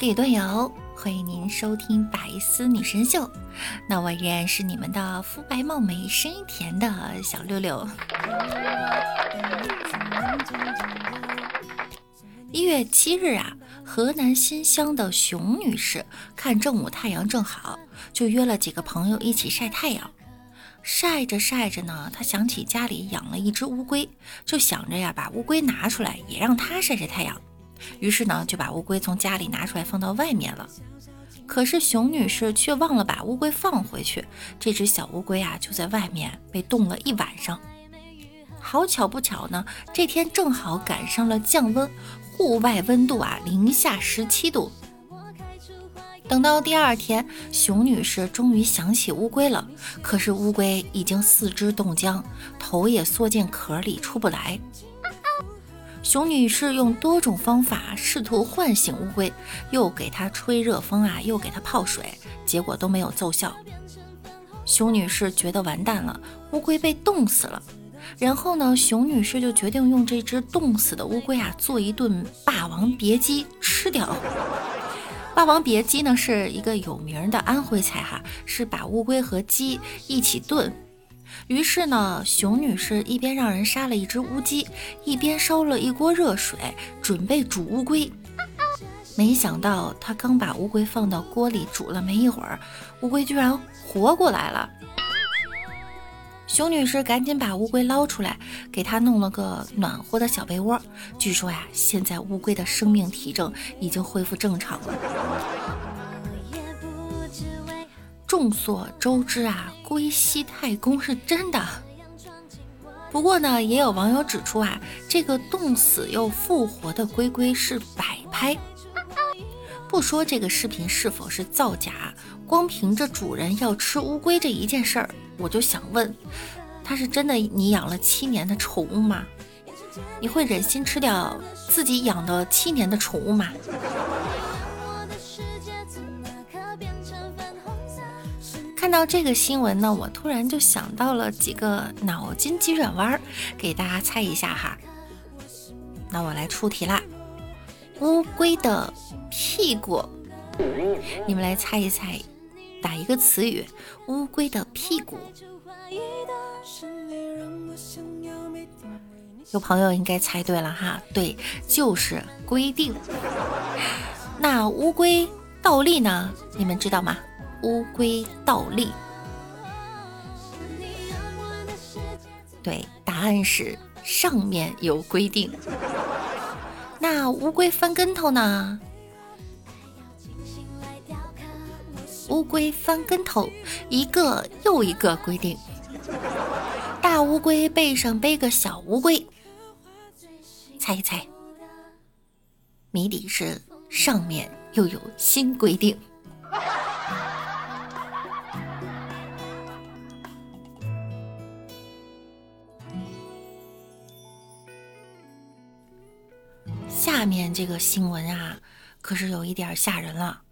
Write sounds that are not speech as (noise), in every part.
各位段友，欢迎您收听白丝女神秀。那我依然是你们的肤白貌美、声音甜的小六六。一月七日啊，河南新乡的熊女士看正午太阳正好，就约了几个朋友一起晒太阳。晒着晒着呢，她想起家里养了一只乌龟，就想着呀，把乌龟拿出来也让它晒晒太阳。于是呢，就把乌龟从家里拿出来放到外面了。可是熊女士却忘了把乌龟放回去，这只小乌龟啊，就在外面被冻了一晚上。好巧不巧呢，这天正好赶上了降温。户外温度啊，零下十七度。等到第二天，熊女士终于想起乌龟了，可是乌龟已经四肢冻僵，头也缩进壳里出不来。熊女士用多种方法试图唤醒乌龟，又给它吹热风啊，又给它泡水，结果都没有奏效。熊女士觉得完蛋了，乌龟被冻死了。然后呢，熊女士就决定用这只冻死的乌龟啊，做一顿霸王别姬吃掉。霸王别姬呢是一个有名的安徽菜哈，是把乌龟和鸡一起炖。于是呢，熊女士一边让人杀了一只乌鸡，一边烧了一锅热水，准备煮乌龟。没想到她刚把乌龟放到锅里煮了没一会儿，乌龟居然活过来了。熊女士赶紧把乌龟捞出来，给它弄了个暖和的小被窝。据说呀，现在乌龟的生命体征已经恢复正常了。众所周知啊，龟息太公是真的。不过呢，也有网友指出啊，这个冻死又复活的龟龟是摆拍。不说这个视频是否是造假，光凭着主人要吃乌龟这一件事儿。我就想问，它是真的你养了七年的宠物吗？你会忍心吃掉自己养的七年的宠物吗？看到这个新闻呢，我突然就想到了几个脑筋急转弯，给大家猜一下哈。那我来出题啦，乌龟的屁股，你们来猜一猜。打一个词语，乌龟的屁股。有朋友应该猜对了哈，对，就是规定。(laughs) 那乌龟倒立呢？你们知道吗？乌龟倒立。对，答案是上面有规定。那乌龟翻跟头呢？乌龟翻跟头，一个又一个规定。大乌龟背上背个小乌龟，猜一猜，谜底是上面又有新规定。面这个新闻啊，可是有一点吓人了。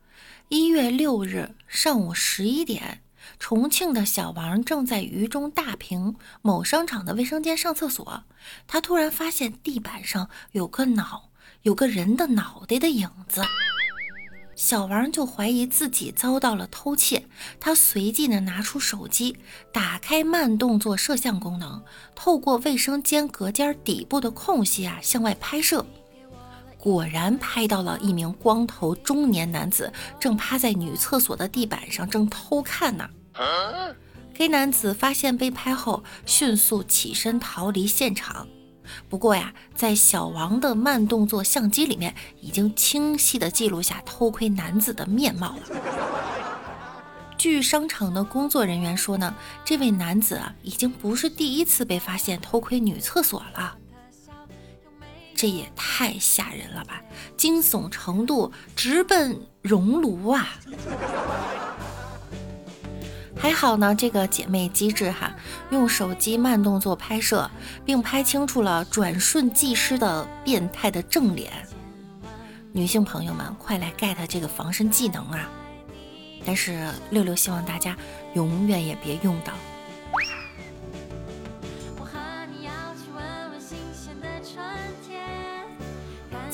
一月六日上午十一点，重庆的小王正在渝中大坪某商场的卫生间上厕所，他突然发现地板上有个脑，有个人的脑袋的影子。小王就怀疑自己遭到了偷窃，他随即呢拿出手机，打开慢动作摄像功能，透过卫生间隔间底部的空隙啊向外拍摄。果然拍到了一名光头中年男子，正趴在女厕所的地板上，正偷看呢。该男子发现被拍后，迅速起身逃离现场。不过呀，在小王的慢动作相机里面，已经清晰地记录下偷窥男子的面貌了。据商场的工作人员说呢，这位男子啊，已经不是第一次被发现偷窥女厕所了。这也太吓人了吧！惊悚程度直奔熔炉啊！还好呢，这个姐妹机智哈，用手机慢动作拍摄，并拍清楚了转瞬即逝的变态的正脸。女性朋友们，快来 get 这个防身技能啊！但是六六希望大家永远也别用到。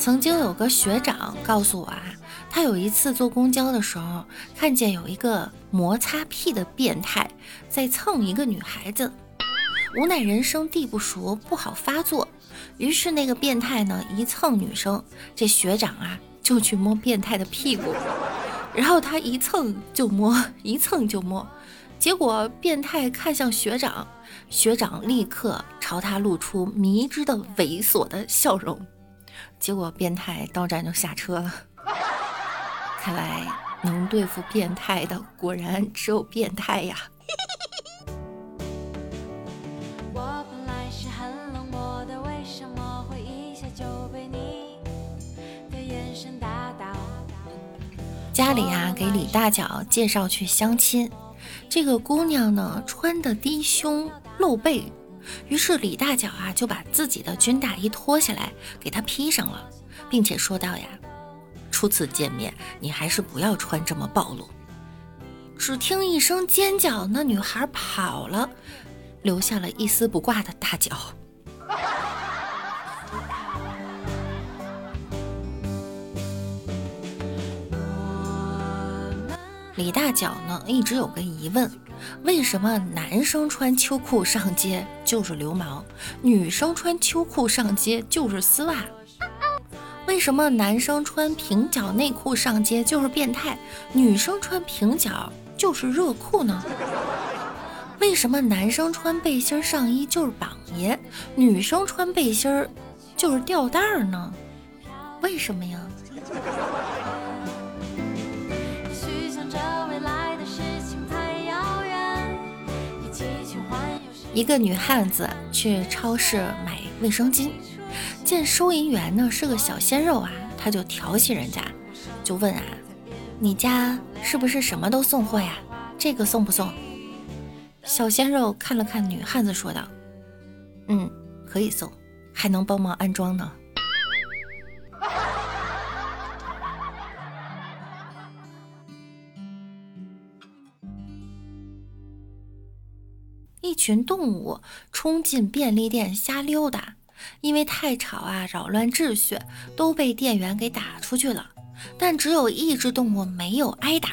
曾经有个学长告诉我啊，他有一次坐公交的时候，看见有一个摩擦屁的变态在蹭一个女孩子，无奈人生地不熟，不好发作，于是那个变态呢一蹭女生，这学长啊就去摸变态的屁股，然后他一蹭就摸，一蹭就摸，结果变态看向学长，学长立刻朝他露出迷之的猥琐的笑容。结果变态到站就下车了。(laughs) 看来能对付变态的，果然只有变态呀。家里啊，给李大脚介绍去相亲。这个姑娘呢，穿的低胸露背。于是李大脚啊就把自己的军大衣脱下来给他披上了，并且说道：“呀，初次见面，你还是不要穿这么暴露。”只听一声尖叫，那女孩跑了，留下了一丝不挂的大脚。李大脚呢，一直有个疑问。为什么男生穿秋裤上街就是流氓，女生穿秋裤上街就是丝袜？为什么男生穿平角内裤上街就是变态，女生穿平角就是热裤呢？为什么男生穿背心上衣就是榜爷，女生穿背心就是吊带呢？为什么呀？一个女汉子去超市买卫生巾，见收银员呢是个小鲜肉啊，她就调戏人家，就问啊：“你家是不是什么都送货呀？这个送不送？”小鲜肉看了看女汉子，说道：“嗯，可以送，还能帮忙安装呢。”群动物冲进便利店瞎溜达，因为太吵啊，扰乱秩序，都被店员给打出去了。但只有一只动物没有挨打，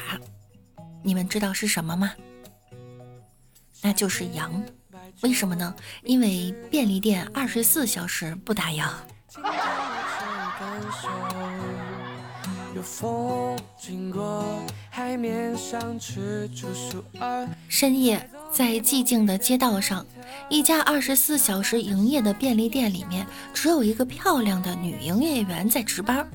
你们知道是什么吗？那就是羊。为什么呢？因为便利店二十四小时不打烊。深夜，在寂静的街道上，一家二十四小时营业的便利店里面，只有一个漂亮的女营业员在值班。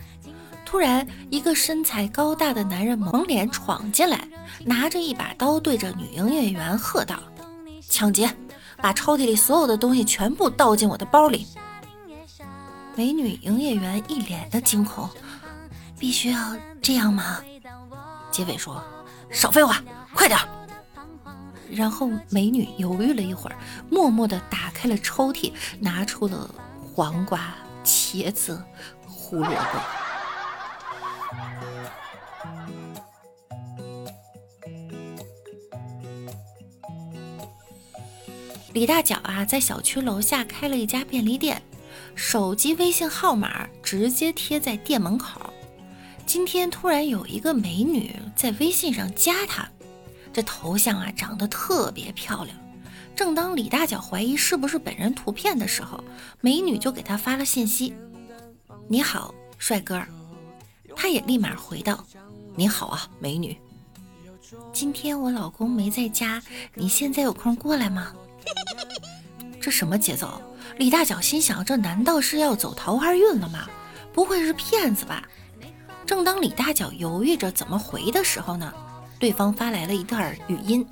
突然，一个身材高大的男人蒙脸闯进来，拿着一把刀对着女营业员喝道：“抢劫！把抽屉里所有的东西全部倒进我的包里！”美女营业员一脸的惊恐。必须要这样吗？结尾说：“少废话，快点。”然后美女犹豫了一会儿，默默地打开了抽屉，拿出了黄瓜、茄子、胡萝卜。李大脚啊，在小区楼下开了一家便利店，手机微信号码直接贴在店门口。今天突然有一个美女在微信上加他，这头像啊长得特别漂亮。正当李大脚怀疑是不是本人图片的时候，美女就给他发了信息：“你好，帅哥。”他也立马回道：“你好啊，美女。今天我老公没在家，你现在有空过来吗？” (laughs) 这什么节奏？李大脚心想：这难道是要走桃花运了吗？不会是骗子吧？正当李大脚犹豫着怎么回的时候呢，对方发来了一段语音：“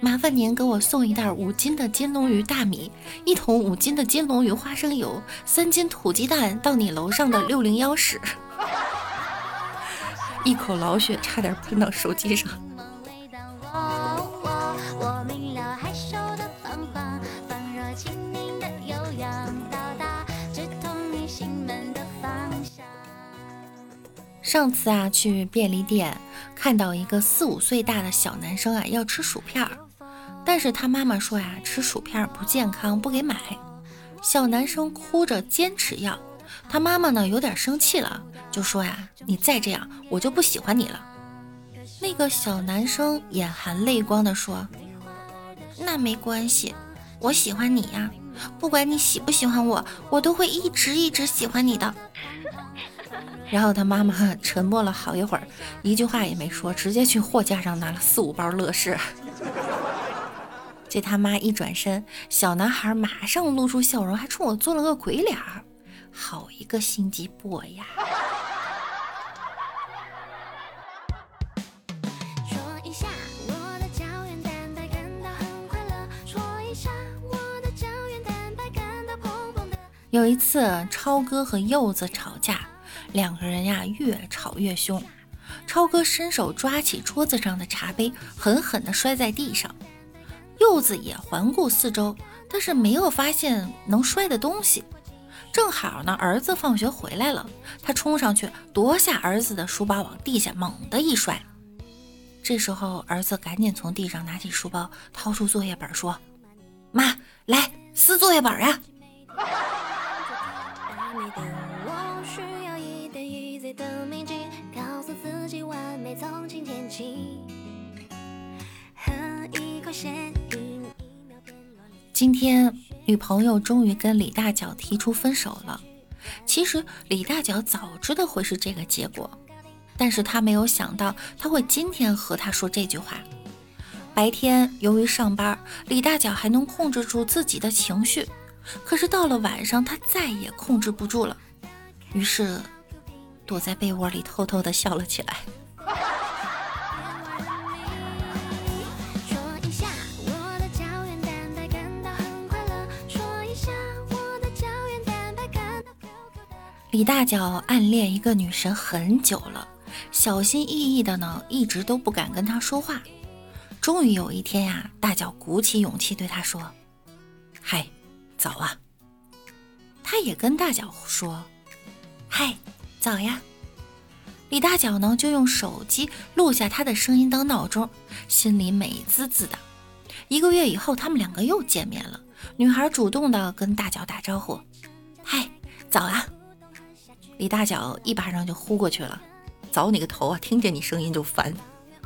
麻烦您给我送一袋五斤的金龙鱼大米，一桶五斤的金龙鱼花生油，三斤土鸡蛋到你楼上的六零幺室。(laughs) ”一口老血差点喷到手机上。上次啊，去便利店看到一个四五岁大的小男生啊，要吃薯片儿，但是他妈妈说呀，吃薯片不健康，不给买。小男生哭着坚持要，他妈妈呢有点生气了，就说呀：“你再这样，我就不喜欢你了。”那个小男生眼含泪光的说：“那没关系，我喜欢你呀，不管你喜不喜欢我，我都会一直一直喜欢你的。”然后他妈妈沉默了好一会儿，一句话也没说，直接去货架上拿了四五包乐事。(laughs) 这他妈一转身，小男孩马上露出笑容，还冲我做了个鬼脸儿。好一个心机 boy 呀！有一次，超哥和柚子吵架，两个人呀越吵越凶。超哥伸手抓起桌子上的茶杯，狠狠地摔在地上。柚子也环顾四周，但是没有发现能摔的东西。正好呢，儿子放学回来了，他冲上去夺下儿子的书包，往地下猛地一摔。这时候，儿子赶紧从地上拿起书包，掏出作业本，说：“妈，来撕作业本啊！”今天，女朋友终于跟李大脚提出分手了。其实李大脚早知道会是这个结果，但是他没有想到他会今天和他说这句话。白天由于上班，李大脚还能控制住自己的情绪，可是到了晚上，他再也控制不住了，于是躲在被窝里偷偷的笑了起来。李大脚暗恋一个女神很久了，小心翼翼的呢，一直都不敢跟她说话。终于有一天呀，大脚鼓起勇气对她说：“嗨，早啊。”他也跟大脚说：“嗨，早呀。”李大脚呢就用手机录下他的声音当闹钟，心里美滋滋的。一个月以后，他们两个又见面了，女孩主动的跟大脚打招呼：“嗨，早啊。”李大脚一巴掌就呼过去了，早你个头啊！听见你声音就烦。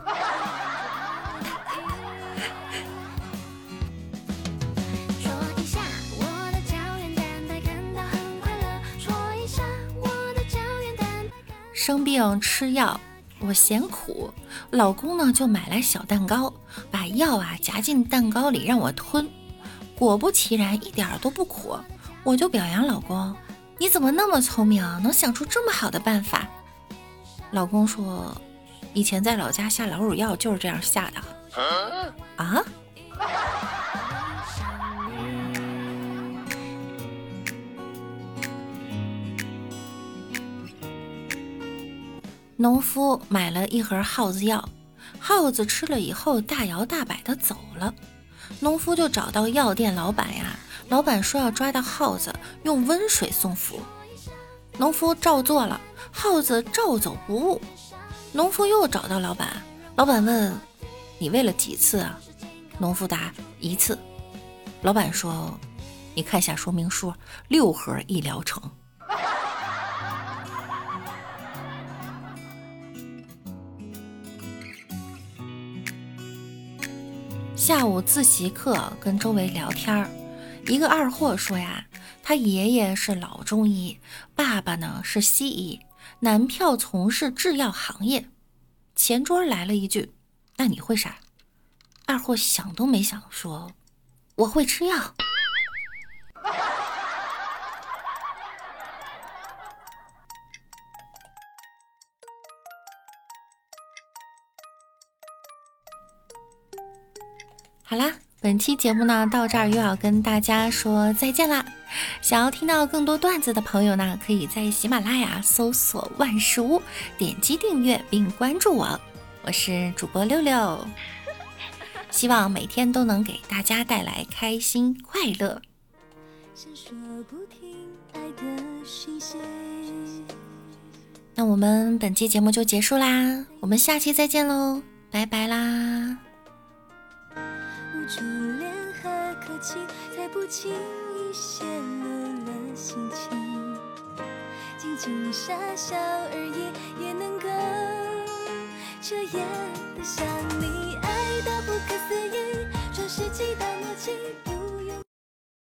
(laughs) 生病吃药，我嫌苦，老公呢就买来小蛋糕，把药啊夹进蛋糕里让我吞，果不其然一点都不苦，我就表扬老公。你怎么那么聪明啊？能想出这么好的办法？老公说，以前在老家下老鼠药就是这样下的。啊？农夫买了一盒耗子药，耗子吃了以后大摇大摆的走了，农夫就找到药店老板呀。老板说要抓到耗子，用温水送服。农夫照做了，耗子照走不误。农夫又找到老板，老板问：“你喂了几次啊？”农夫答：“一次。”老板说：“你看下说明书，六盒一疗程。”下午自习课，跟周围聊天儿。一个二货说呀，他爷爷是老中医，爸爸呢是西医，男票从事制药行业。前桌来了一句：“那你会啥？”二货想都没想说：“我会吃药。”好啦。本期节目呢，到这儿又要跟大家说再见啦！想要听到更多段子的朋友呢，可以在喜马拉雅搜索“万事屋”，点击订阅并关注我。我是主播六六，(laughs) 希望每天都能给大家带来开心快乐。那我们本期节目就结束啦，我们下期再见喽，拜拜啦！初恋和客气，才不轻易泄露了心情。静静傻笑而已，也能够彻夜的想你，爱到不可思议，转世纪大默契。不